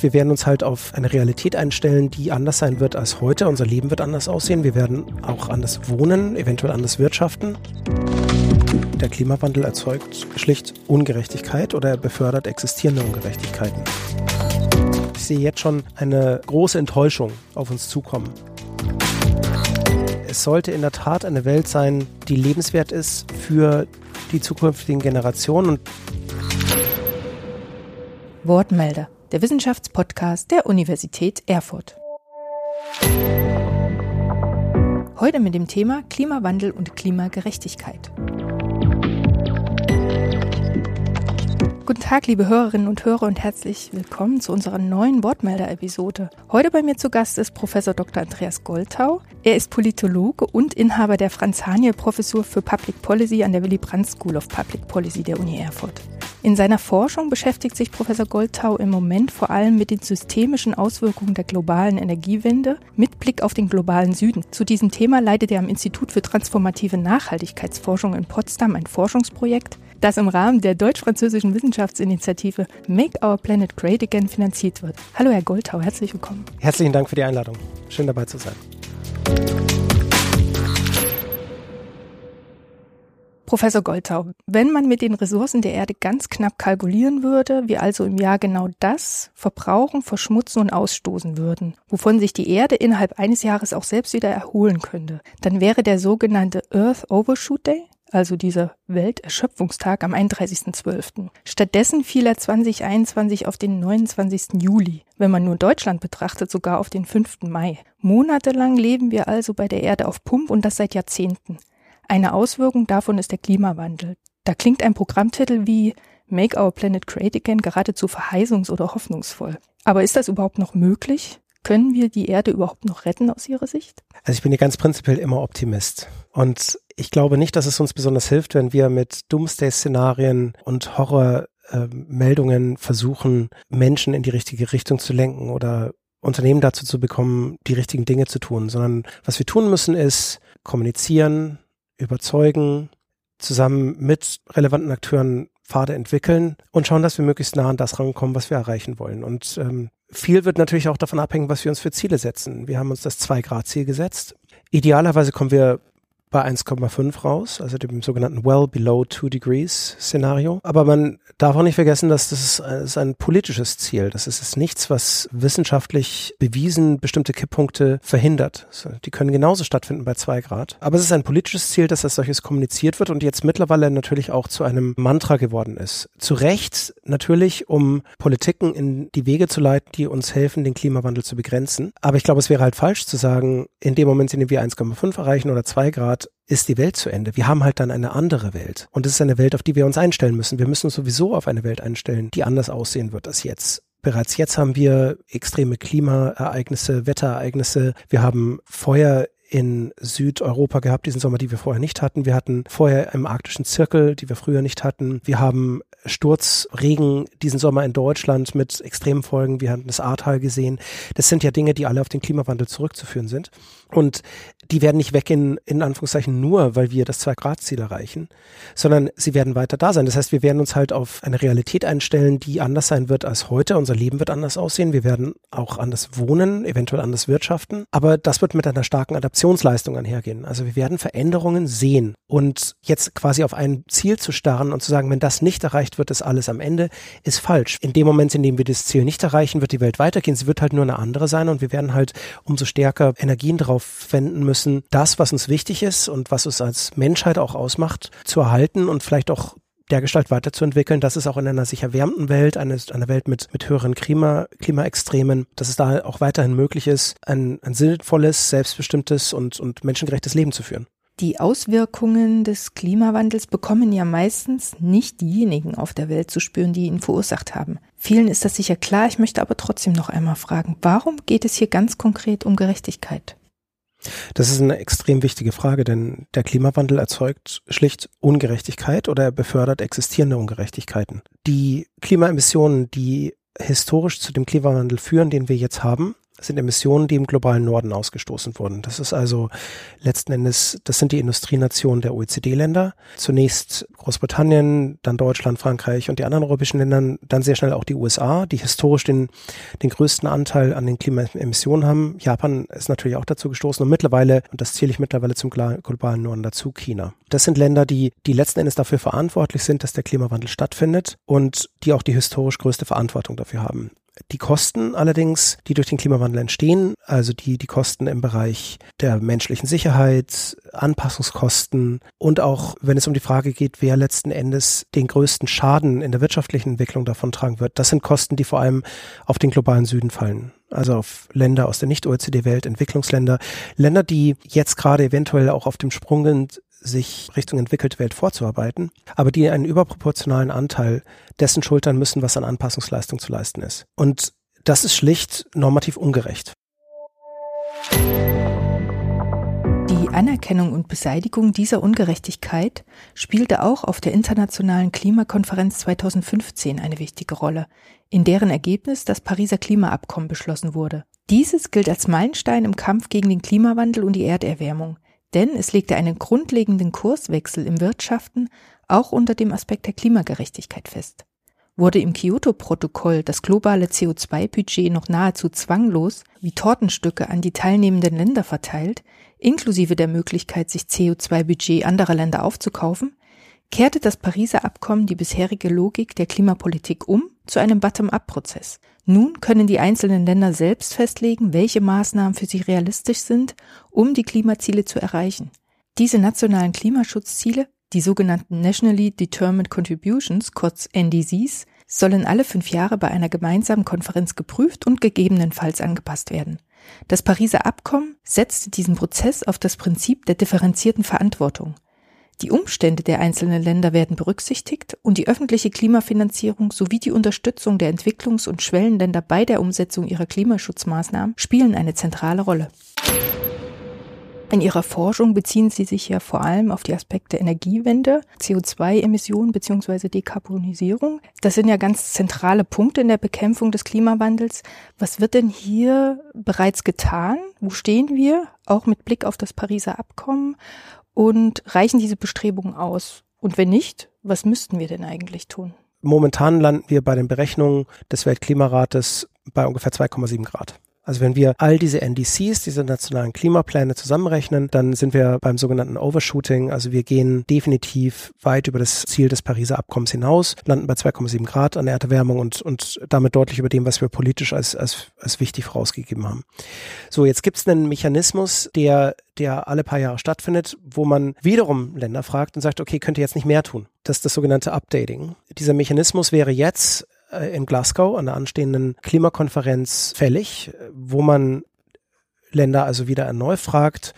Wir werden uns halt auf eine Realität einstellen, die anders sein wird als heute. Unser Leben wird anders aussehen. Wir werden auch anders wohnen, eventuell anders wirtschaften. Der Klimawandel erzeugt schlicht Ungerechtigkeit oder er befördert existierende Ungerechtigkeiten. Ich sehe jetzt schon eine große Enttäuschung auf uns zukommen. Es sollte in der Tat eine Welt sein, die lebenswert ist für die zukünftigen Generationen. Wortmelder der Wissenschaftspodcast der Universität Erfurt. Heute mit dem Thema Klimawandel und Klimagerechtigkeit. Guten Tag, liebe Hörerinnen und Hörer und herzlich willkommen zu unserer neuen Wortmelder-Episode. Heute bei mir zu Gast ist Professor Dr. Andreas Goltau. Er ist Politologe und Inhaber der Franz-Haniel-Professur für Public Policy an der Willy Brandt School of Public Policy der Uni Erfurt. In seiner Forschung beschäftigt sich Professor Goldtau im Moment vor allem mit den systemischen Auswirkungen der globalen Energiewende mit Blick auf den globalen Süden. Zu diesem Thema leitet er am Institut für transformative Nachhaltigkeitsforschung in Potsdam ein Forschungsprojekt, das im Rahmen der deutsch-französischen Wissenschaftsinitiative Make Our Planet Great Again finanziert wird. Hallo Herr Goldtau, herzlich willkommen. Herzlichen Dank für die Einladung. Schön dabei zu sein. Professor Goldtau, wenn man mit den Ressourcen der Erde ganz knapp kalkulieren würde, wir also im Jahr genau das verbrauchen, verschmutzen und ausstoßen würden, wovon sich die Erde innerhalb eines Jahres auch selbst wieder erholen könnte, dann wäre der sogenannte Earth Overshoot Day, also dieser Welterschöpfungstag am 31.12. Stattdessen fiel er 2021 auf den 29. Juli, wenn man nur Deutschland betrachtet, sogar auf den 5. Mai. Monatelang leben wir also bei der Erde auf Pump und das seit Jahrzehnten. Eine Auswirkung davon ist der Klimawandel. Da klingt ein Programmtitel wie Make Our Planet Great Again geradezu verheißungs- oder hoffnungsvoll. Aber ist das überhaupt noch möglich? Können wir die Erde überhaupt noch retten aus Ihrer Sicht? Also ich bin hier ganz prinzipiell immer Optimist. Und ich glaube nicht, dass es uns besonders hilft, wenn wir mit Doomsday-Szenarien und Horrormeldungen versuchen, Menschen in die richtige Richtung zu lenken oder Unternehmen dazu zu bekommen, die richtigen Dinge zu tun, sondern was wir tun müssen, ist kommunizieren, überzeugen, zusammen mit relevanten Akteuren Pfade entwickeln und schauen, dass wir möglichst nah an das rankommen, was wir erreichen wollen. Und ähm, viel wird natürlich auch davon abhängen, was wir uns für Ziele setzen. Wir haben uns das Zwei-Grad-Ziel gesetzt. Idealerweise kommen wir bei 1,5 raus, also dem sogenannten Well Below Two Degrees Szenario. Aber man darf auch nicht vergessen, dass das ist ein politisches Ziel. Das ist nichts, was wissenschaftlich bewiesen bestimmte Kipppunkte verhindert. Die können genauso stattfinden bei zwei Grad. Aber es ist ein politisches Ziel, dass als solches kommuniziert wird und jetzt mittlerweile natürlich auch zu einem Mantra geworden ist. Zu Recht natürlich, um Politiken in die Wege zu leiten, die uns helfen, den Klimawandel zu begrenzen. Aber ich glaube, es wäre halt falsch zu sagen, in dem Moment, in dem wir 1,5 erreichen oder zwei Grad, ist die Welt zu Ende. Wir haben halt dann eine andere Welt. Und es ist eine Welt, auf die wir uns einstellen müssen. Wir müssen uns sowieso auf eine Welt einstellen, die anders aussehen wird als jetzt. Bereits jetzt haben wir extreme Klimaereignisse, Wetterereignisse. Wir haben Feuer in Südeuropa gehabt diesen Sommer, die wir vorher nicht hatten. Wir hatten vorher im arktischen Zirkel, die wir früher nicht hatten. Wir haben Sturzregen diesen Sommer in Deutschland mit extremen Folgen. Wir hatten das Ahrtal gesehen. Das sind ja Dinge, die alle auf den Klimawandel zurückzuführen sind. Und die werden nicht weg in, in Anführungszeichen nur, weil wir das Zwei-Grad-Ziel erreichen, sondern sie werden weiter da sein. Das heißt, wir werden uns halt auf eine Realität einstellen, die anders sein wird als heute. Unser Leben wird anders aussehen. Wir werden auch anders wohnen, eventuell anders wirtschaften. Aber das wird mit einer starken Adaptionsleistung einhergehen. Also wir werden Veränderungen sehen. Und jetzt quasi auf ein Ziel zu starren und zu sagen, wenn das nicht erreicht wird, ist alles am Ende, ist falsch. In dem Moment, in dem wir das Ziel nicht erreichen, wird die Welt weitergehen. Sie wird halt nur eine andere sein und wir werden halt umso stärker Energien drauf wenden müssen, das, was uns wichtig ist und was uns als Menschheit auch ausmacht, zu erhalten und vielleicht auch der Gestalt weiterzuentwickeln, dass es auch in einer sich erwärmten Welt, eine, eine Welt mit, mit höheren Klima, Klimaextremen, dass es da auch weiterhin möglich ist, ein, ein sinnvolles, selbstbestimmtes und, und menschengerechtes Leben zu führen. Die Auswirkungen des Klimawandels bekommen ja meistens nicht diejenigen auf der Welt zu spüren, die ihn verursacht haben. Vielen ist das sicher klar, ich möchte aber trotzdem noch einmal fragen, warum geht es hier ganz konkret um Gerechtigkeit? Das ist eine extrem wichtige Frage, denn der Klimawandel erzeugt schlicht Ungerechtigkeit oder er befördert existierende Ungerechtigkeiten. Die Klimaemissionen, die historisch zu dem Klimawandel führen, den wir jetzt haben, sind Emissionen, die im globalen Norden ausgestoßen wurden. Das ist also letzten Endes, das sind die Industrienationen der OECD-Länder. Zunächst Großbritannien, dann Deutschland, Frankreich und die anderen europäischen Länder, dann sehr schnell auch die USA, die historisch den, den größten Anteil an den Klimaemissionen haben. Japan ist natürlich auch dazu gestoßen und mittlerweile, und das zähle ich mittlerweile zum globalen Norden dazu, China. Das sind Länder, die, die letzten Endes dafür verantwortlich sind, dass der Klimawandel stattfindet und die auch die historisch größte Verantwortung dafür haben. Die Kosten allerdings, die durch den Klimawandel entstehen, also die, die Kosten im Bereich der menschlichen Sicherheit, Anpassungskosten und auch, wenn es um die Frage geht, wer letzten Endes den größten Schaden in der wirtschaftlichen Entwicklung davon tragen wird, das sind Kosten, die vor allem auf den globalen Süden fallen. Also auf Länder aus der Nicht-OECD-Welt, Entwicklungsländer, Länder, die jetzt gerade eventuell auch auf dem Sprung sind, sich Richtung entwickelte Welt vorzuarbeiten, aber die einen überproportionalen Anteil dessen schultern müssen, was an Anpassungsleistung zu leisten ist. Und das ist schlicht normativ ungerecht. Die Anerkennung und Beseitigung dieser Ungerechtigkeit spielte auch auf der Internationalen Klimakonferenz 2015 eine wichtige Rolle, in deren Ergebnis das Pariser Klimaabkommen beschlossen wurde. Dieses gilt als Meilenstein im Kampf gegen den Klimawandel und die Erderwärmung, denn es legte einen grundlegenden Kurswechsel im Wirtschaften auch unter dem Aspekt der Klimagerechtigkeit fest. Wurde im Kyoto-Protokoll das globale CO2-Budget noch nahezu zwanglos wie Tortenstücke an die teilnehmenden Länder verteilt, inklusive der Möglichkeit, sich CO2-Budget anderer Länder aufzukaufen, kehrte das Pariser Abkommen die bisherige Logik der Klimapolitik um zu einem Bottom-up-Prozess. Nun können die einzelnen Länder selbst festlegen, welche Maßnahmen für sie realistisch sind, um die Klimaziele zu erreichen. Diese nationalen Klimaschutzziele, die sogenannten Nationally Determined Contributions, kurz NDCs, sollen alle fünf Jahre bei einer gemeinsamen Konferenz geprüft und gegebenenfalls angepasst werden. Das Pariser Abkommen setzte diesen Prozess auf das Prinzip der differenzierten Verantwortung. Die Umstände der einzelnen Länder werden berücksichtigt und die öffentliche Klimafinanzierung sowie die Unterstützung der Entwicklungs- und Schwellenländer bei der Umsetzung ihrer Klimaschutzmaßnahmen spielen eine zentrale Rolle. In Ihrer Forschung beziehen Sie sich ja vor allem auf die Aspekte Energiewende, CO2-Emissionen bzw. Dekarbonisierung. Das sind ja ganz zentrale Punkte in der Bekämpfung des Klimawandels. Was wird denn hier bereits getan? Wo stehen wir, auch mit Blick auf das Pariser Abkommen? Und reichen diese Bestrebungen aus? Und wenn nicht, was müssten wir denn eigentlich tun? Momentan landen wir bei den Berechnungen des Weltklimarates bei ungefähr 2,7 Grad. Also wenn wir all diese NDCs, diese nationalen Klimapläne zusammenrechnen, dann sind wir beim sogenannten Overshooting. Also wir gehen definitiv weit über das Ziel des Pariser Abkommens hinaus, landen bei 2,7 Grad an Erderwärmung und, und damit deutlich über dem, was wir politisch als, als, als wichtig vorausgegeben haben. So, jetzt gibt es einen Mechanismus, der der alle paar Jahre stattfindet, wo man wiederum Länder fragt und sagt, okay, könnt ihr jetzt nicht mehr tun? Das ist das sogenannte Updating. Dieser Mechanismus wäre jetzt in Glasgow an der anstehenden Klimakonferenz fällig, wo man Länder also wieder erneut fragt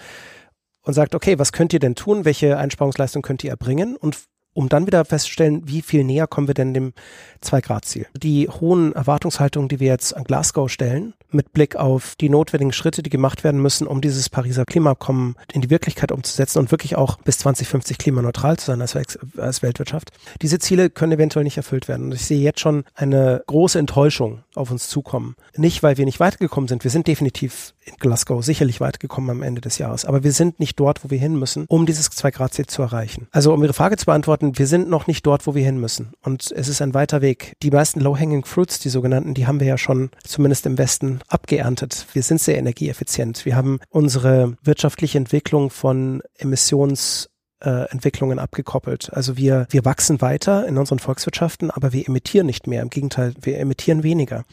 und sagt, okay, was könnt ihr denn tun? Welche Einsparungsleistung könnt ihr erbringen? Und um dann wieder festzustellen, wie viel näher kommen wir denn dem Zwei-Grad-Ziel. Die hohen Erwartungshaltungen, die wir jetzt an Glasgow stellen, mit Blick auf die notwendigen Schritte, die gemacht werden müssen, um dieses Pariser Klimaabkommen in die Wirklichkeit umzusetzen und wirklich auch bis 2050 klimaneutral zu sein als, als Weltwirtschaft. Diese Ziele können eventuell nicht erfüllt werden. Und ich sehe jetzt schon eine große Enttäuschung auf uns zukommen. Nicht, weil wir nicht weitergekommen sind. Wir sind definitiv in Glasgow sicherlich weitergekommen am Ende des Jahres. Aber wir sind nicht dort, wo wir hin müssen, um dieses Zwei-Grad-Ziel zu erreichen. Also um Ihre Frage zu beantworten, wir sind noch nicht dort, wo wir hin müssen. Und es ist ein weiter Weg. Die meisten Low-Hanging Fruits, die sogenannten, die haben wir ja schon zumindest im Westen abgeerntet. Wir sind sehr energieeffizient. Wir haben unsere wirtschaftliche Entwicklung von Emissions äh, Entwicklungen abgekoppelt. Also wir, wir wachsen weiter in unseren Volkswirtschaften, aber wir emittieren nicht mehr. Im Gegenteil, wir emittieren weniger.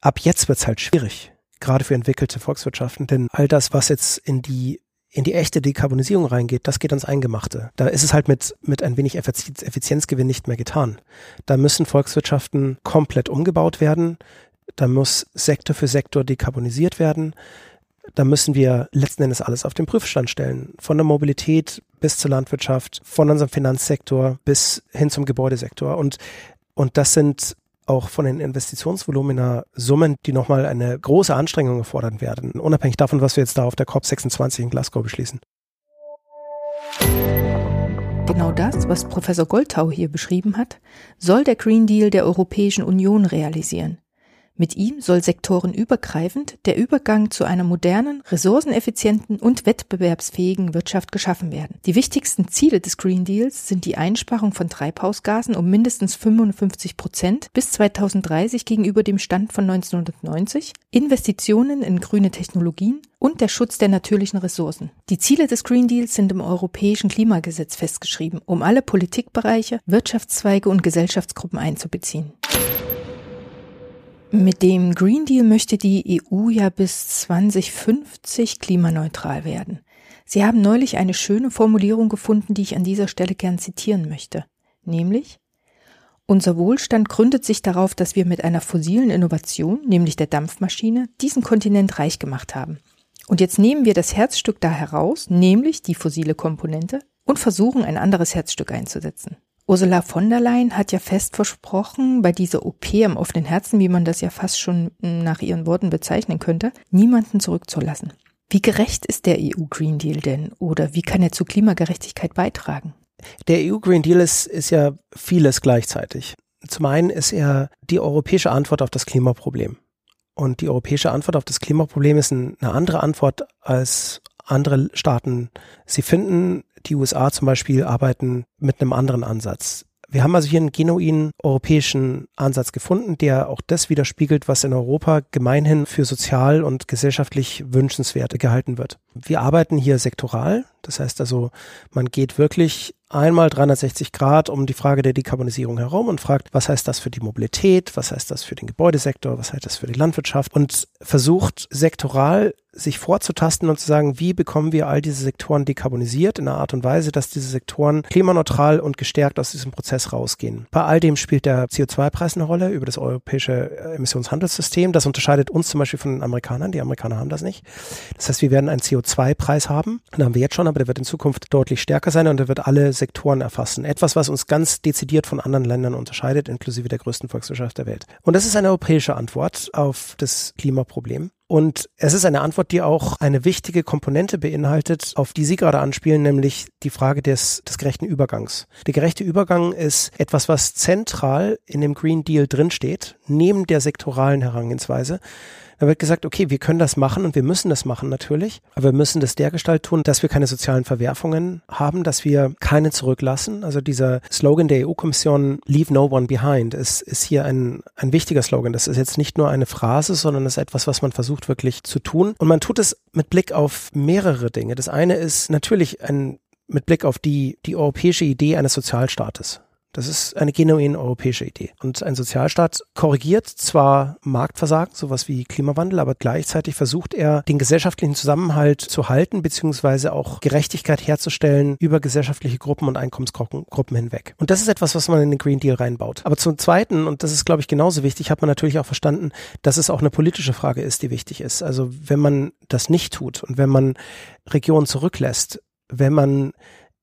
Ab jetzt wird's halt schwierig, gerade für entwickelte Volkswirtschaften, denn all das, was jetzt in die in die echte Dekarbonisierung reingeht, das geht ans Eingemachte. Da ist es halt mit, mit ein wenig Effizienzgewinn nicht mehr getan. Da müssen Volkswirtschaften komplett umgebaut werden. Da muss Sektor für Sektor dekarbonisiert werden. Da müssen wir letzten Endes alles auf den Prüfstand stellen. Von der Mobilität bis zur Landwirtschaft, von unserem Finanzsektor bis hin zum Gebäudesektor. Und, und das sind auch von den Investitionsvolumina Summen, die nochmal eine große Anstrengung erfordern werden, unabhängig davon, was wir jetzt da auf der COP26 in Glasgow beschließen. Genau das, was Professor Goldtau hier beschrieben hat, soll der Green Deal der Europäischen Union realisieren. Mit ihm soll sektorenübergreifend der Übergang zu einer modernen, ressourceneffizienten und wettbewerbsfähigen Wirtschaft geschaffen werden. Die wichtigsten Ziele des Green Deals sind die Einsparung von Treibhausgasen um mindestens 55 Prozent bis 2030 gegenüber dem Stand von 1990, Investitionen in grüne Technologien und der Schutz der natürlichen Ressourcen. Die Ziele des Green Deals sind im europäischen Klimagesetz festgeschrieben, um alle Politikbereiche, Wirtschaftszweige und Gesellschaftsgruppen einzubeziehen. Mit dem Green Deal möchte die EU ja bis 2050 klimaneutral werden. Sie haben neulich eine schöne Formulierung gefunden, die ich an dieser Stelle gern zitieren möchte. Nämlich, unser Wohlstand gründet sich darauf, dass wir mit einer fossilen Innovation, nämlich der Dampfmaschine, diesen Kontinent reich gemacht haben. Und jetzt nehmen wir das Herzstück da heraus, nämlich die fossile Komponente, und versuchen ein anderes Herzstück einzusetzen. Ursula von der Leyen hat ja fest versprochen, bei dieser OP am offenen Herzen, wie man das ja fast schon nach ihren Worten bezeichnen könnte, niemanden zurückzulassen. Wie gerecht ist der EU Green Deal denn oder wie kann er zu Klimagerechtigkeit beitragen? Der EU Green Deal ist, ist ja vieles gleichzeitig. Zum einen ist er die europäische Antwort auf das Klimaproblem. Und die europäische Antwort auf das Klimaproblem ist eine andere Antwort als andere Staaten sie finden. Die USA zum Beispiel arbeiten mit einem anderen Ansatz. Wir haben also hier einen genuinen europäischen Ansatz gefunden, der auch das widerspiegelt, was in Europa gemeinhin für sozial und gesellschaftlich wünschenswert gehalten wird. Wir arbeiten hier sektoral, das heißt also, man geht wirklich einmal 360 Grad um die Frage der Dekarbonisierung herum und fragt, was heißt das für die Mobilität, was heißt das für den Gebäudesektor, was heißt das für die Landwirtschaft und versucht sektoral sich vorzutasten und zu sagen, wie bekommen wir all diese Sektoren dekarbonisiert in einer Art und Weise, dass diese Sektoren klimaneutral und gestärkt aus diesem Prozess rausgehen. Bei all dem spielt der CO2-Preis eine Rolle über das europäische Emissionshandelssystem. Das unterscheidet uns zum Beispiel von den Amerikanern. Die Amerikaner haben das nicht. Das heißt, wir werden einen CO2-Preis haben. Den haben wir jetzt schon, aber der wird in Zukunft deutlich stärker sein und der wird alle Sektoren erfassen. Etwas, was uns ganz dezidiert von anderen Ländern unterscheidet, inklusive der größten Volkswirtschaft der Welt. Und das ist eine europäische Antwort auf das Klimaproblem. Und es ist eine Antwort, die auch eine wichtige Komponente beinhaltet, auf die Sie gerade anspielen, nämlich die Frage des, des gerechten Übergangs. Der gerechte Übergang ist etwas, was zentral in dem Green Deal drinsteht, neben der sektoralen Herangehensweise. Da wird gesagt, okay, wir können das machen und wir müssen das machen natürlich, aber wir müssen das dergestalt tun, dass wir keine sozialen Verwerfungen haben, dass wir keine zurücklassen. Also dieser Slogan der EU-Kommission, Leave No One Behind, ist, ist hier ein, ein wichtiger Slogan. Das ist jetzt nicht nur eine Phrase, sondern ist etwas, was man versucht wirklich zu tun. Und man tut es mit Blick auf mehrere Dinge. Das eine ist natürlich ein mit Blick auf die, die europäische Idee eines Sozialstaates. Das ist eine genuin europäische Idee. Und ein Sozialstaat korrigiert zwar Marktversagen, sowas wie Klimawandel, aber gleichzeitig versucht er, den gesellschaftlichen Zusammenhalt zu halten, beziehungsweise auch Gerechtigkeit herzustellen über gesellschaftliche Gruppen und Einkommensgruppen hinweg. Und das ist etwas, was man in den Green Deal reinbaut. Aber zum Zweiten, und das ist, glaube ich, genauso wichtig, hat man natürlich auch verstanden, dass es auch eine politische Frage ist, die wichtig ist. Also wenn man das nicht tut und wenn man Regionen zurücklässt, wenn man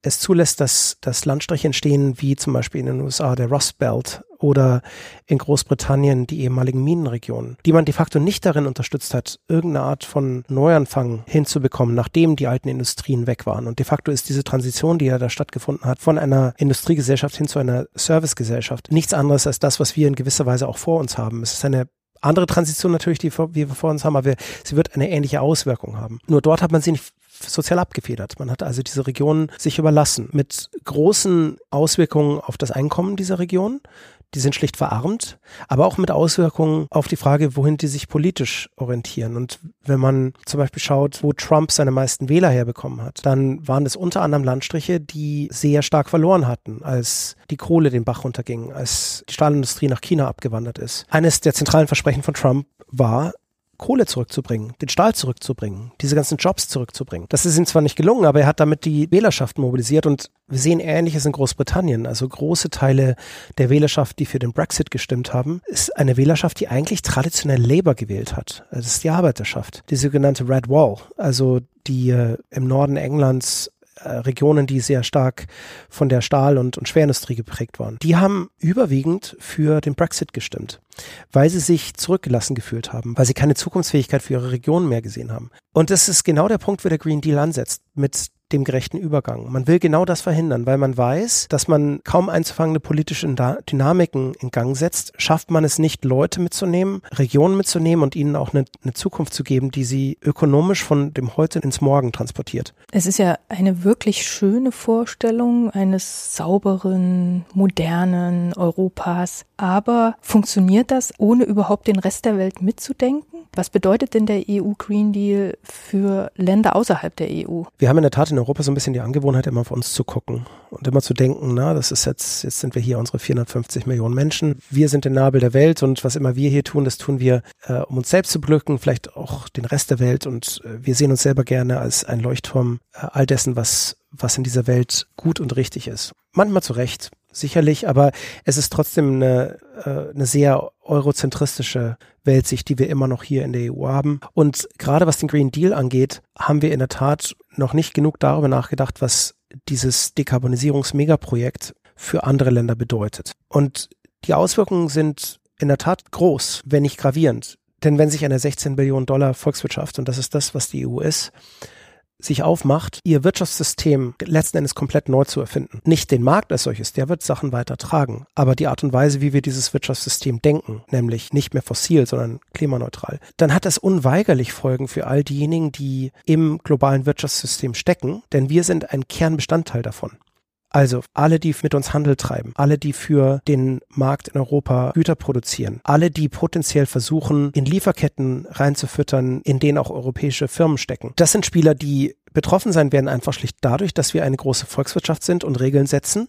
es zulässt, dass, dass Landstriche entstehen, wie zum Beispiel in den USA der Rust Belt oder in Großbritannien die ehemaligen Minenregionen, die man de facto nicht darin unterstützt hat, irgendeine Art von Neuanfang hinzubekommen, nachdem die alten Industrien weg waren. Und de facto ist diese Transition, die ja da stattgefunden hat, von einer Industriegesellschaft hin zu einer Servicegesellschaft nichts anderes als das, was wir in gewisser Weise auch vor uns haben. Es ist eine andere Transition natürlich, die wir vor uns haben, aber sie wird eine ähnliche Auswirkung haben. Nur dort hat man sie nicht sozial abgefedert. Man hat also diese Regionen sich überlassen mit großen Auswirkungen auf das Einkommen dieser Region. Die sind schlicht verarmt, aber auch mit Auswirkungen auf die Frage, wohin die sich politisch orientieren. Und wenn man zum Beispiel schaut, wo Trump seine meisten Wähler herbekommen hat, dann waren es unter anderem Landstriche, die sehr stark verloren hatten, als die Kohle den Bach runterging, als die Stahlindustrie nach China abgewandert ist. Eines der zentralen Versprechen von Trump war, Kohle zurückzubringen, den Stahl zurückzubringen, diese ganzen Jobs zurückzubringen. Das ist ihm zwar nicht gelungen, aber er hat damit die Wählerschaft mobilisiert und wir sehen Ähnliches in Großbritannien. Also große Teile der Wählerschaft, die für den Brexit gestimmt haben, ist eine Wählerschaft, die eigentlich traditionell Labour gewählt hat. Das ist die Arbeiterschaft. Die sogenannte Red Wall, also die äh, im Norden Englands Regionen, die sehr stark von der Stahl- und, und Schwerindustrie geprägt waren, die haben überwiegend für den Brexit gestimmt, weil sie sich zurückgelassen gefühlt haben, weil sie keine Zukunftsfähigkeit für ihre Regionen mehr gesehen haben. Und das ist genau der Punkt, wo der Green Deal ansetzt. Mit dem gerechten Übergang. Man will genau das verhindern, weil man weiß, dass man kaum einzufangende politische Dynamiken in Gang setzt, schafft man es nicht, Leute mitzunehmen, Regionen mitzunehmen und ihnen auch eine, eine Zukunft zu geben, die sie ökonomisch von dem Heute ins Morgen transportiert. Es ist ja eine wirklich schöne Vorstellung eines sauberen, modernen Europas. Aber funktioniert das, ohne überhaupt den Rest der Welt mitzudenken? Was bedeutet denn der EU Green Deal für Länder außerhalb der EU? Wir haben in der Tat in Europa so ein bisschen die Angewohnheit, immer auf uns zu gucken und immer zu denken, na, das ist jetzt, jetzt sind wir hier unsere 450 Millionen Menschen. Wir sind der Nabel der Welt und was immer wir hier tun, das tun wir, äh, um uns selbst zu beglücken, vielleicht auch den Rest der Welt und äh, wir sehen uns selber gerne als ein Leuchtturm äh, all dessen, was, was in dieser Welt gut und richtig ist. Manchmal zu Recht, sicherlich, aber es ist trotzdem eine, äh, eine sehr eurozentristische Weltsicht, die wir immer noch hier in der EU haben. Und gerade was den Green Deal angeht, haben wir in der Tat noch nicht genug darüber nachgedacht, was dieses Dekarbonisierungsmegaprojekt für andere Länder bedeutet. Und die Auswirkungen sind in der Tat groß, wenn nicht gravierend. Denn wenn sich eine 16 Billionen Dollar Volkswirtschaft, und das ist das, was die EU ist, sich aufmacht, ihr Wirtschaftssystem letzten Endes komplett neu zu erfinden. Nicht den Markt als solches, der wird Sachen weiter tragen, aber die Art und Weise, wie wir dieses Wirtschaftssystem denken, nämlich nicht mehr fossil, sondern klimaneutral, dann hat das unweigerlich Folgen für all diejenigen, die im globalen Wirtschaftssystem stecken, denn wir sind ein Kernbestandteil davon. Also alle, die mit uns Handel treiben, alle, die für den Markt in Europa Güter produzieren, alle, die potenziell versuchen, in Lieferketten reinzufüttern, in denen auch europäische Firmen stecken. Das sind Spieler, die betroffen sein werden, einfach schlicht dadurch, dass wir eine große Volkswirtschaft sind und Regeln setzen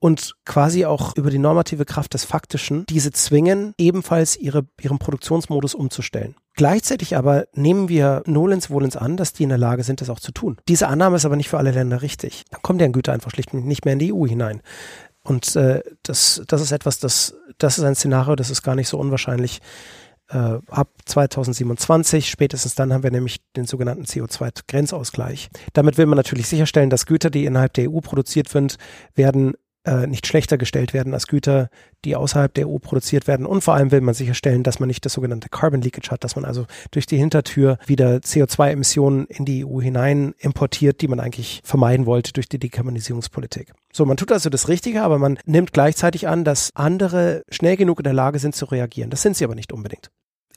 und quasi auch über die normative Kraft des Faktischen diese zwingen, ebenfalls ihre, ihren Produktionsmodus umzustellen. Gleichzeitig aber nehmen wir nolens wohlens an, dass die in der Lage sind, das auch zu tun. Diese Annahme ist aber nicht für alle Länder richtig. Dann kommt deren Güter einfach schlicht nicht mehr in die EU hinein. Und äh, das, das ist etwas, das, das ist ein Szenario, das ist gar nicht so unwahrscheinlich. Äh, ab 2027, spätestens dann haben wir nämlich den sogenannten CO2-Grenzausgleich. Damit will man natürlich sicherstellen, dass Güter, die innerhalb der EU produziert sind, werden äh, nicht schlechter gestellt werden als Güter, die außerhalb der EU produziert werden. Und vor allem will man sicherstellen, dass man nicht das sogenannte Carbon Leakage hat, dass man also durch die Hintertür wieder CO2-Emissionen in die EU hinein importiert, die man eigentlich vermeiden wollte durch die Dekarbonisierungspolitik. So, man tut also das Richtige, aber man nimmt gleichzeitig an, dass andere schnell genug in der Lage sind zu reagieren. Das sind sie aber nicht unbedingt.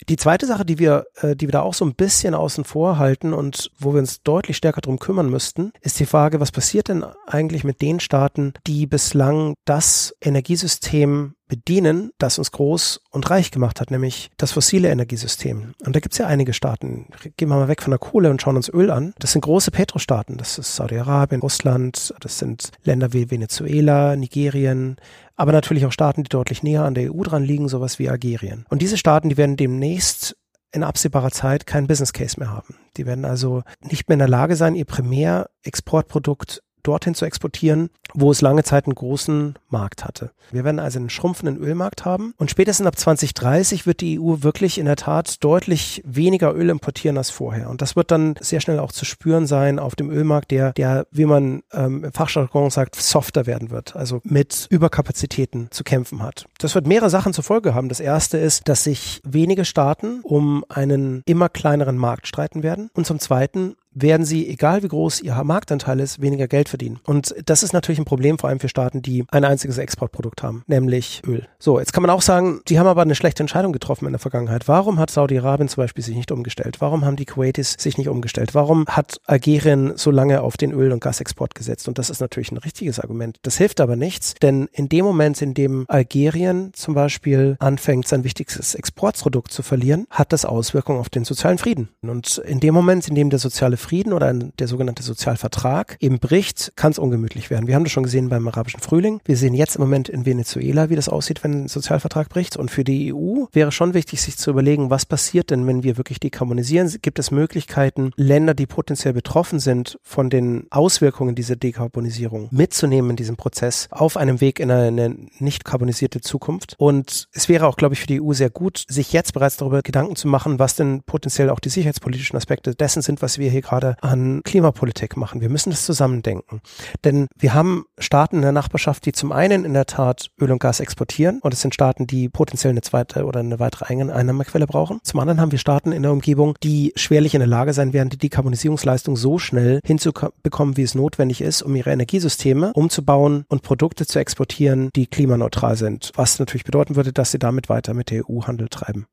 Die zweite Sache, die wir, äh, die wir da auch so ein bisschen außen vor halten und wo wir uns deutlich stärker drum kümmern müssten, ist die Frage, was passiert denn eigentlich mit den Staaten, die bislang das Energiesystem bedienen, das uns groß und reich gemacht hat, nämlich das fossile Energiesystem. Und da gibt es ja einige Staaten. Gehen wir mal weg von der Kohle und schauen uns Öl an. Das sind große Petrostaaten. Das ist Saudi-Arabien, Russland, das sind Länder wie Venezuela, Nigerien, aber natürlich auch Staaten, die deutlich näher an der EU dran liegen, sowas wie Algerien. Und diese Staaten, die werden demnächst in absehbarer Zeit keinen Business Case mehr haben. Die werden also nicht mehr in der Lage sein, ihr Primärexportprodukt dorthin zu exportieren, wo es lange Zeit einen großen Markt hatte. Wir werden also einen schrumpfenden Ölmarkt haben und spätestens ab 2030 wird die EU wirklich in der Tat deutlich weniger Öl importieren als vorher. Und das wird dann sehr schnell auch zu spüren sein auf dem Ölmarkt, der, der wie man ähm, im Fachjargon sagt, softer werden wird, also mit Überkapazitäten zu kämpfen hat. Das wird mehrere Sachen zur Folge haben. Das erste ist, dass sich wenige Staaten um einen immer kleineren Markt streiten werden. Und zum zweiten werden sie, egal wie groß ihr Marktanteil ist, weniger Geld verdienen. Und das ist natürlich ein Problem, vor allem für Staaten, die ein einziges Exportprodukt haben, nämlich Öl. So, jetzt kann man auch sagen, die haben aber eine schlechte Entscheidung getroffen in der Vergangenheit. Warum hat Saudi-Arabien zum Beispiel sich nicht umgestellt? Warum haben die Kuwaitis sich nicht umgestellt? Warum hat Algerien so lange auf den Öl- und Gasexport gesetzt? Und das ist natürlich ein richtiges Argument. Das hilft aber nichts, denn in dem Moment, in dem Algerien zum Beispiel anfängt, sein wichtigstes Exportprodukt zu verlieren, hat das Auswirkungen auf den sozialen Frieden. Und in dem Moment, in dem der soziale Frieden oder der sogenannte Sozialvertrag eben bricht, kann es ungemütlich werden. Wir haben das schon gesehen beim arabischen Frühling. Wir sehen jetzt im Moment in Venezuela, wie das aussieht, wenn ein Sozialvertrag bricht. Und für die EU wäre schon wichtig, sich zu überlegen, was passiert denn, wenn wir wirklich dekarbonisieren? Gibt es Möglichkeiten, Länder, die potenziell betroffen sind von den Auswirkungen dieser Dekarbonisierung, mitzunehmen in diesem Prozess auf einem Weg in eine, nicht karbonisierte Zukunft? Und es wäre auch, glaube ich, für die EU sehr gut, sich jetzt bereits darüber Gedanken zu machen, was denn potenziell auch die sicherheitspolitischen Aspekte dessen sind, was wir hier gerade an Klimapolitik machen. Wir müssen das zusammendenken. Denn wir haben Staaten in der Nachbarschaft, die zum einen in der Tat Öl und Gas exportieren und es sind Staaten, die potenziell eine zweite oder eine weitere Einnahmequelle brauchen. Zum anderen haben wir Staaten in der Umgebung, die schwerlich in der Lage sein werden, die Dekarbonisierungsleistung so schnell hinzubekommen, wie es notwendig ist, um ihre Energiesysteme umzubauen und Produkte zu exportieren, die klimaneutral sind. Was natürlich bedeuten würde, dass sie damit weiter mit der EU Handel treiben.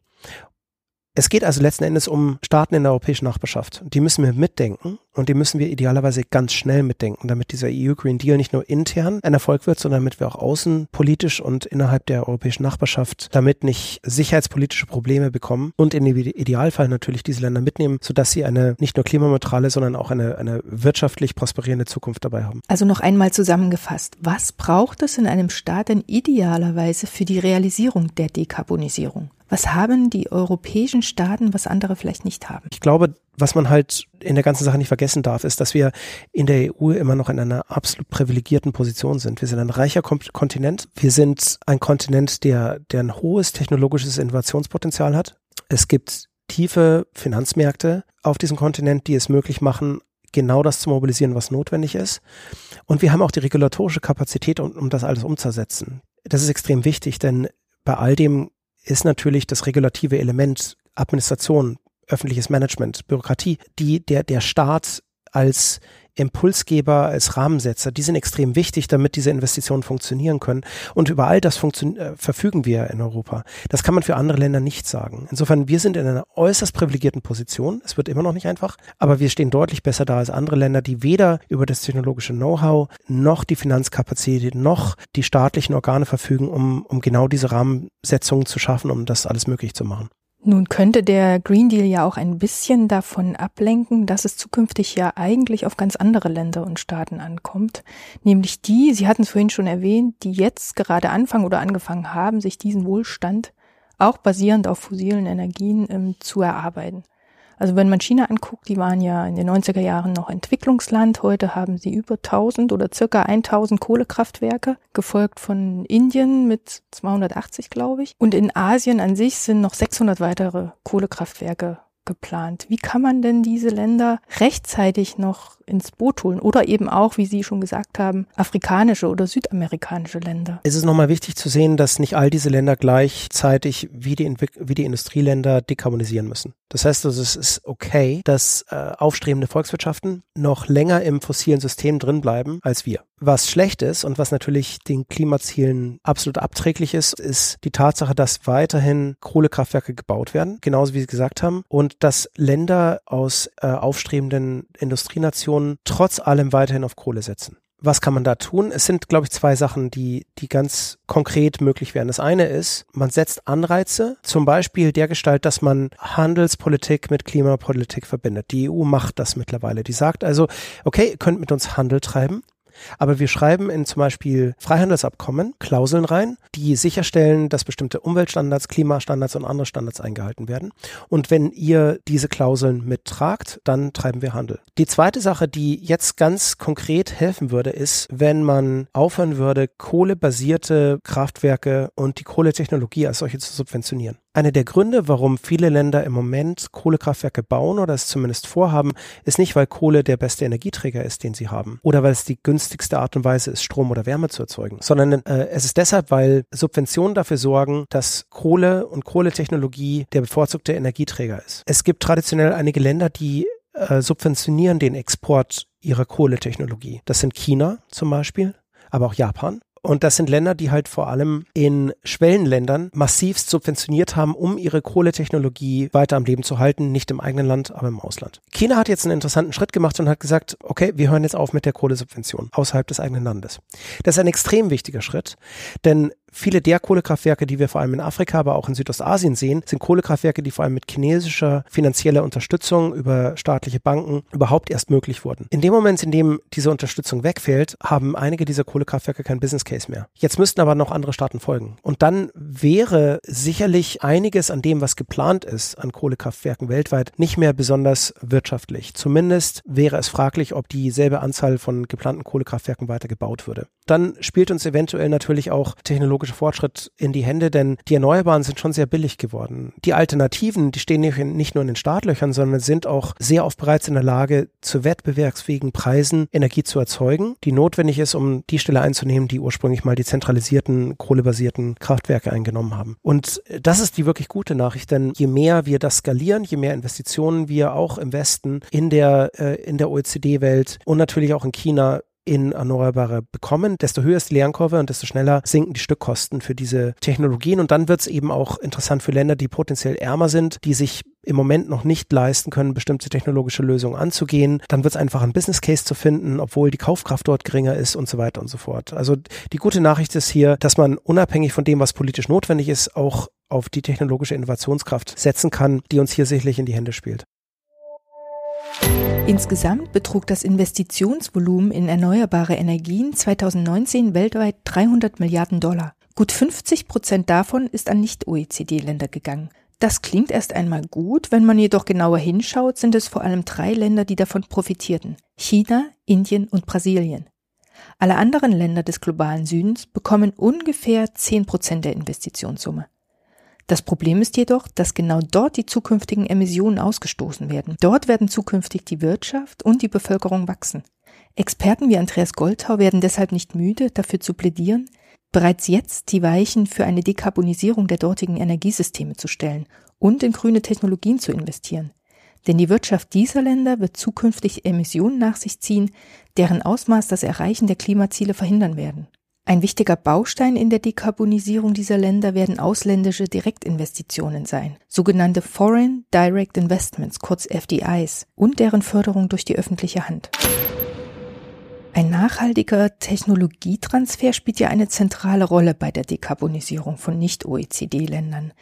Es geht also letzten Endes um Staaten in der europäischen Nachbarschaft. Die müssen wir mitdenken und die müssen wir idealerweise ganz schnell mitdenken, damit dieser EU Green Deal nicht nur intern ein Erfolg wird, sondern damit wir auch außenpolitisch und innerhalb der europäischen Nachbarschaft damit nicht sicherheitspolitische Probleme bekommen und in dem Idealfall natürlich diese Länder mitnehmen, sodass sie eine nicht nur klimaneutrale, sondern auch eine, eine wirtschaftlich prosperierende Zukunft dabei haben. Also noch einmal zusammengefasst, was braucht es in einem Staat denn idealerweise für die Realisierung der Dekarbonisierung? Was haben die europäischen Staaten, was andere vielleicht nicht haben? Ich glaube, was man halt in der ganzen Sache nicht vergessen darf, ist, dass wir in der EU immer noch in einer absolut privilegierten Position sind. Wir sind ein reicher Kontinent. Wir sind ein Kontinent, der, der ein hohes technologisches Innovationspotenzial hat. Es gibt tiefe Finanzmärkte auf diesem Kontinent, die es möglich machen, genau das zu mobilisieren, was notwendig ist. Und wir haben auch die regulatorische Kapazität, um, um das alles umzusetzen. Das ist extrem wichtig, denn bei all dem ist natürlich das regulative Element Administration, öffentliches Management, Bürokratie, die der, der Staat als Impulsgeber, als Rahmensetzer, die sind extrem wichtig, damit diese Investitionen funktionieren können. Und über all das äh, verfügen wir in Europa. Das kann man für andere Länder nicht sagen. Insofern, wir sind in einer äußerst privilegierten Position. Es wird immer noch nicht einfach, aber wir stehen deutlich besser da als andere Länder, die weder über das technologische Know-how noch die Finanzkapazität noch die staatlichen Organe verfügen, um, um genau diese Rahmensetzungen zu schaffen, um das alles möglich zu machen. Nun könnte der Green Deal ja auch ein bisschen davon ablenken, dass es zukünftig ja eigentlich auf ganz andere Länder und Staaten ankommt, nämlich die, Sie hatten es vorhin schon erwähnt, die jetzt gerade anfangen oder angefangen haben, sich diesen Wohlstand auch basierend auf fossilen Energien ähm, zu erarbeiten. Also wenn man China anguckt, die waren ja in den 90er Jahren noch Entwicklungsland. Heute haben sie über 1000 oder circa 1000 Kohlekraftwerke, gefolgt von Indien mit 280, glaube ich. Und in Asien an sich sind noch 600 weitere Kohlekraftwerke geplant. Wie kann man denn diese Länder rechtzeitig noch ins Boot holen oder eben auch, wie Sie schon gesagt haben, afrikanische oder südamerikanische Länder? Es ist nochmal wichtig zu sehen, dass nicht all diese Länder gleichzeitig wie die, wie die Industrieländer dekarbonisieren müssen. Das heißt also, es ist okay, dass äh, aufstrebende Volkswirtschaften noch länger im fossilen System drin bleiben als wir. Was schlecht ist und was natürlich den Klimazielen absolut abträglich ist, ist die Tatsache, dass weiterhin Kohlekraftwerke gebaut werden, genauso wie Sie gesagt haben, und dass Länder aus äh, aufstrebenden Industrienationen trotz allem weiterhin auf Kohle setzen was kann man da tun? Es sind, glaube ich, zwei Sachen, die, die ganz konkret möglich wären. Das eine ist, man setzt Anreize, zum Beispiel der Gestalt, dass man Handelspolitik mit Klimapolitik verbindet. Die EU macht das mittlerweile. Die sagt also, okay, ihr könnt mit uns Handel treiben. Aber wir schreiben in zum Beispiel Freihandelsabkommen Klauseln rein, die sicherstellen, dass bestimmte Umweltstandards, Klimastandards und andere Standards eingehalten werden. Und wenn ihr diese Klauseln mittragt, dann treiben wir Handel. Die zweite Sache, die jetzt ganz konkret helfen würde, ist, wenn man aufhören würde, kohlebasierte Kraftwerke und die Kohletechnologie als solche zu subventionieren. Einer der Gründe, warum viele Länder im Moment Kohlekraftwerke bauen oder es zumindest vorhaben, ist nicht, weil Kohle der beste Energieträger ist, den sie haben oder weil es die günstigste Art und Weise ist, Strom oder Wärme zu erzeugen, sondern äh, es ist deshalb, weil Subventionen dafür sorgen, dass Kohle und Kohletechnologie der bevorzugte Energieträger ist. Es gibt traditionell einige Länder, die äh, subventionieren den Export ihrer Kohletechnologie. Das sind China zum Beispiel, aber auch Japan. Und das sind Länder, die halt vor allem in Schwellenländern massivst subventioniert haben, um ihre Kohletechnologie weiter am Leben zu halten, nicht im eigenen Land, aber im Ausland. China hat jetzt einen interessanten Schritt gemacht und hat gesagt, okay, wir hören jetzt auf mit der Kohlesubvention außerhalb des eigenen Landes. Das ist ein extrem wichtiger Schritt, denn Viele der Kohlekraftwerke, die wir vor allem in Afrika, aber auch in Südostasien sehen, sind Kohlekraftwerke, die vor allem mit chinesischer finanzieller Unterstützung über staatliche Banken überhaupt erst möglich wurden. In dem Moment, in dem diese Unterstützung wegfällt, haben einige dieser Kohlekraftwerke kein Business Case mehr. Jetzt müssten aber noch andere Staaten folgen. Und dann wäre sicherlich einiges an dem, was geplant ist an Kohlekraftwerken weltweit, nicht mehr besonders wirtschaftlich. Zumindest wäre es fraglich, ob dieselbe Anzahl von geplanten Kohlekraftwerken weiter gebaut würde. Dann spielt uns eventuell natürlich auch Technologie technologische Fortschritt in die Hände, denn die Erneuerbaren sind schon sehr billig geworden. Die Alternativen, die stehen nicht nur in den Startlöchern, sondern sind auch sehr oft bereits in der Lage, zu wettbewerbsfähigen Preisen Energie zu erzeugen, die notwendig ist, um die Stelle einzunehmen, die ursprünglich mal die zentralisierten, kohlebasierten Kraftwerke eingenommen haben. Und das ist die wirklich gute Nachricht, denn je mehr wir das skalieren, je mehr Investitionen wir auch im Westen in der, äh, in der OECD-Welt und natürlich auch in China in Erneuerbare bekommen, desto höher ist die Lernkurve und desto schneller sinken die Stückkosten für diese Technologien. Und dann wird es eben auch interessant für Länder, die potenziell ärmer sind, die sich im Moment noch nicht leisten können, bestimmte technologische Lösungen anzugehen. Dann wird es einfach ein Business Case zu finden, obwohl die Kaufkraft dort geringer ist und so weiter und so fort. Also die gute Nachricht ist hier, dass man unabhängig von dem, was politisch notwendig ist, auch auf die technologische Innovationskraft setzen kann, die uns hier sicherlich in die Hände spielt. Insgesamt betrug das Investitionsvolumen in erneuerbare Energien 2019 weltweit 300 Milliarden Dollar. Gut 50 Prozent davon ist an Nicht-OECD-Länder gegangen. Das klingt erst einmal gut, wenn man jedoch genauer hinschaut, sind es vor allem drei Länder, die davon profitierten. China, Indien und Brasilien. Alle anderen Länder des globalen Südens bekommen ungefähr 10 Prozent der Investitionssumme. Das Problem ist jedoch, dass genau dort die zukünftigen Emissionen ausgestoßen werden. Dort werden zukünftig die Wirtschaft und die Bevölkerung wachsen. Experten wie Andreas Goldhau werden deshalb nicht müde, dafür zu plädieren, bereits jetzt die Weichen für eine Dekarbonisierung der dortigen Energiesysteme zu stellen und in grüne Technologien zu investieren. Denn die Wirtschaft dieser Länder wird zukünftig Emissionen nach sich ziehen, deren Ausmaß das Erreichen der Klimaziele verhindern werden. Ein wichtiger Baustein in der Dekarbonisierung dieser Länder werden ausländische Direktinvestitionen sein, sogenannte Foreign Direct Investments, kurz FDIs, und deren Förderung durch die öffentliche Hand. Ein nachhaltiger Technologietransfer spielt ja eine zentrale Rolle bei der Dekarbonisierung von Nicht-OECD-Ländern.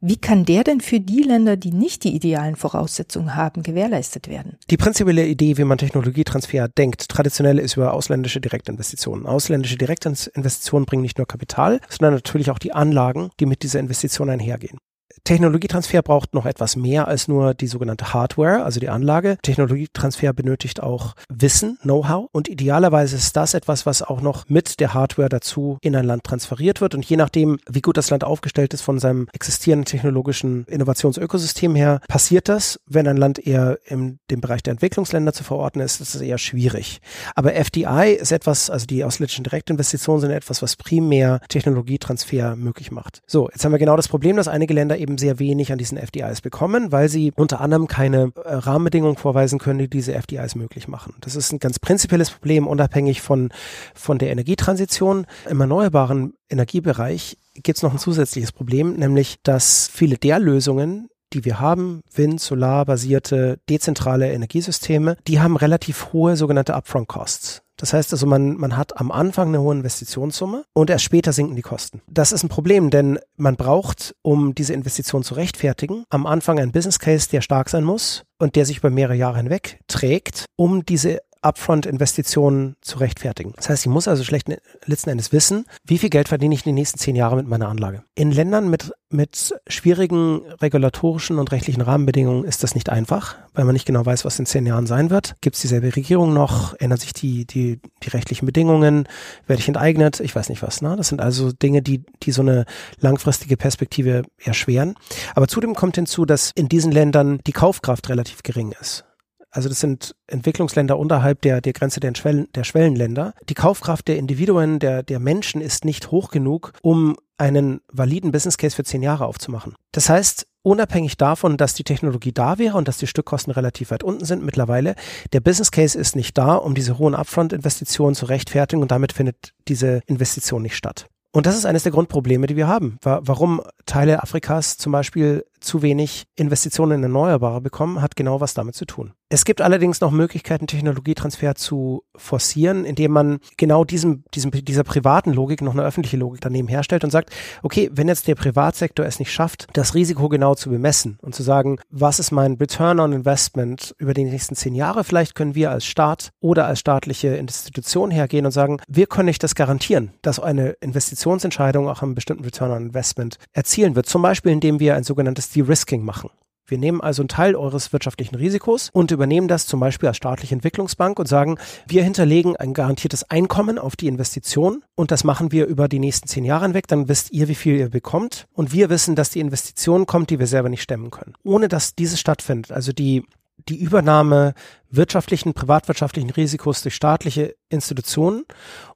Wie kann der denn für die Länder, die nicht die idealen Voraussetzungen haben, gewährleistet werden? Die prinzipielle Idee, wie man Technologietransfer denkt, traditionell ist über ausländische Direktinvestitionen. Ausländische Direktinvestitionen bringen nicht nur Kapital, sondern natürlich auch die Anlagen, die mit dieser Investition einhergehen. Technologietransfer braucht noch etwas mehr als nur die sogenannte Hardware, also die Anlage. Technologietransfer benötigt auch Wissen, Know-how und idealerweise ist das etwas, was auch noch mit der Hardware dazu in ein Land transferiert wird und je nachdem, wie gut das Land aufgestellt ist von seinem existierenden technologischen Innovationsökosystem her, passiert das. Wenn ein Land eher in dem Bereich der Entwicklungsländer zu verorten ist, ist es eher schwierig. Aber FDI ist etwas, also die ausländischen Direktinvestitionen sind etwas, was primär Technologietransfer möglich macht. So, jetzt haben wir genau das Problem, dass einige Länder eben sehr wenig an diesen FDIs bekommen, weil sie unter anderem keine äh, Rahmenbedingungen vorweisen können, die diese FDIs möglich machen. Das ist ein ganz prinzipielles Problem, unabhängig von, von der Energietransition. Im erneuerbaren Energiebereich gibt es noch ein zusätzliches Problem, nämlich dass viele der Lösungen, die wir haben, Wind, Solar basierte dezentrale Energiesysteme, die haben relativ hohe sogenannte Upfront Costs. Das heißt also, man, man hat am Anfang eine hohe Investitionssumme und erst später sinken die Kosten. Das ist ein Problem, denn man braucht, um diese Investition zu rechtfertigen, am Anfang einen Business Case, der stark sein muss und der sich über mehrere Jahre hinweg trägt, um diese Upfront-Investitionen zu rechtfertigen. Das heißt, ich muss also schlecht letzten Endes wissen, wie viel Geld verdiene ich in den nächsten zehn Jahren mit meiner Anlage. In Ländern mit, mit schwierigen regulatorischen und rechtlichen Rahmenbedingungen ist das nicht einfach, weil man nicht genau weiß, was in zehn Jahren sein wird. Gibt es dieselbe Regierung noch? Ändern sich die, die, die rechtlichen Bedingungen? Werde ich enteignet? Ich weiß nicht was. Ne? Das sind also Dinge, die, die so eine langfristige Perspektive erschweren. Aber zudem kommt hinzu, dass in diesen Ländern die Kaufkraft relativ gering ist also das sind Entwicklungsländer unterhalb der, der Grenze der, Schwellen, der Schwellenländer. Die Kaufkraft der Individuen, der, der Menschen ist nicht hoch genug, um einen validen Business Case für zehn Jahre aufzumachen. Das heißt, unabhängig davon, dass die Technologie da wäre und dass die Stückkosten relativ weit unten sind mittlerweile, der Business Case ist nicht da, um diese hohen Upfront-Investitionen zu rechtfertigen und damit findet diese Investition nicht statt. Und das ist eines der Grundprobleme, die wir haben. Warum Teile Afrikas zum Beispiel zu wenig Investitionen in Erneuerbare bekommen, hat genau was damit zu tun. Es gibt allerdings noch Möglichkeiten, Technologietransfer zu forcieren, indem man genau diesem, diesem, dieser privaten Logik noch eine öffentliche Logik daneben herstellt und sagt, okay, wenn jetzt der Privatsektor es nicht schafft, das Risiko genau zu bemessen und zu sagen, was ist mein Return on Investment über die nächsten zehn Jahre, vielleicht können wir als Staat oder als staatliche Institution hergehen und sagen, wir können nicht das garantieren, dass eine Investitionsentscheidung auch einen bestimmten Return on Investment erzielen wird. Zum Beispiel, indem wir ein sogenanntes De-Risking machen. Wir nehmen also einen Teil eures wirtschaftlichen Risikos und übernehmen das zum Beispiel als staatliche Entwicklungsbank und sagen, wir hinterlegen ein garantiertes Einkommen auf die Investition und das machen wir über die nächsten zehn Jahre hinweg. Dann wisst ihr, wie viel ihr bekommt und wir wissen, dass die Investition kommt, die wir selber nicht stemmen können. Ohne dass dieses stattfindet, also die die Übernahme wirtschaftlichen, privatwirtschaftlichen Risikos durch staatliche Institutionen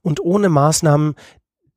und ohne Maßnahmen,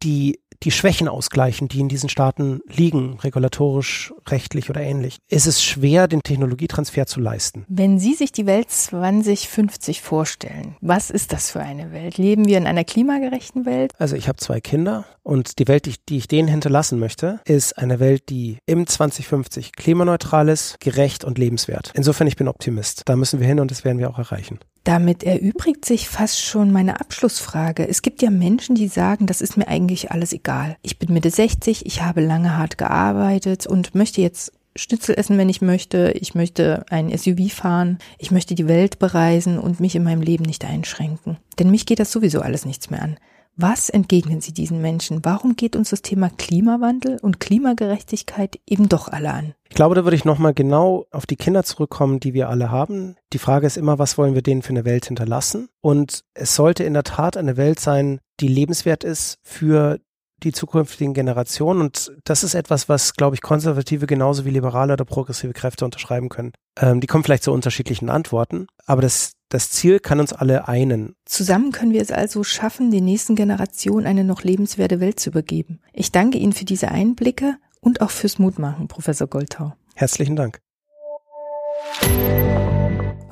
die die Schwächen ausgleichen, die in diesen Staaten liegen, regulatorisch, rechtlich oder ähnlich, ist es schwer, den Technologietransfer zu leisten. Wenn Sie sich die Welt 2050 vorstellen, was ist das für eine Welt? Leben wir in einer klimagerechten Welt? Also ich habe zwei Kinder und die Welt, die ich, die ich denen hinterlassen möchte, ist eine Welt, die im 2050 klimaneutral ist, gerecht und lebenswert. Insofern, ich bin Optimist. Da müssen wir hin und das werden wir auch erreichen. Damit erübrigt sich fast schon meine Abschlussfrage. Es gibt ja Menschen, die sagen, das ist mir eigentlich alles egal. Ich bin Mitte 60, ich habe lange hart gearbeitet und möchte jetzt Schnitzel essen, wenn ich möchte. Ich möchte ein SUV fahren. Ich möchte die Welt bereisen und mich in meinem Leben nicht einschränken. Denn mich geht das sowieso alles nichts mehr an. Was entgegnen Sie diesen Menschen? Warum geht uns das Thema Klimawandel und Klimagerechtigkeit eben doch alle an? Ich glaube, da würde ich nochmal genau auf die Kinder zurückkommen, die wir alle haben. Die Frage ist immer, was wollen wir denen für eine Welt hinterlassen? Und es sollte in der Tat eine Welt sein, die lebenswert ist für die zukünftigen Generationen. Und das ist etwas, was, glaube ich, Konservative genauso wie liberale oder progressive Kräfte unterschreiben können. Ähm, die kommen vielleicht zu unterschiedlichen Antworten, aber das das Ziel kann uns alle einen. Zusammen können wir es also schaffen, den nächsten Generationen eine noch lebenswerte Welt zu übergeben. Ich danke Ihnen für diese Einblicke und auch fürs Mutmachen, Professor Goldtau. Herzlichen Dank.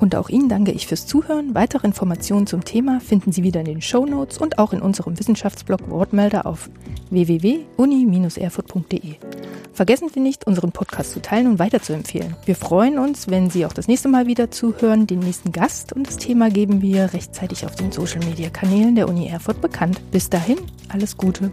Und auch Ihnen danke ich fürs Zuhören. Weitere Informationen zum Thema finden Sie wieder in den Show Notes und auch in unserem Wissenschaftsblog Wortmelder auf www.uni-erfurt.de. Vergessen Sie nicht, unseren Podcast zu teilen und weiterzuempfehlen. Wir freuen uns, wenn Sie auch das nächste Mal wieder zuhören, den nächsten Gast und das Thema geben wir rechtzeitig auf den Social Media Kanälen der Uni Erfurt bekannt. Bis dahin, alles Gute.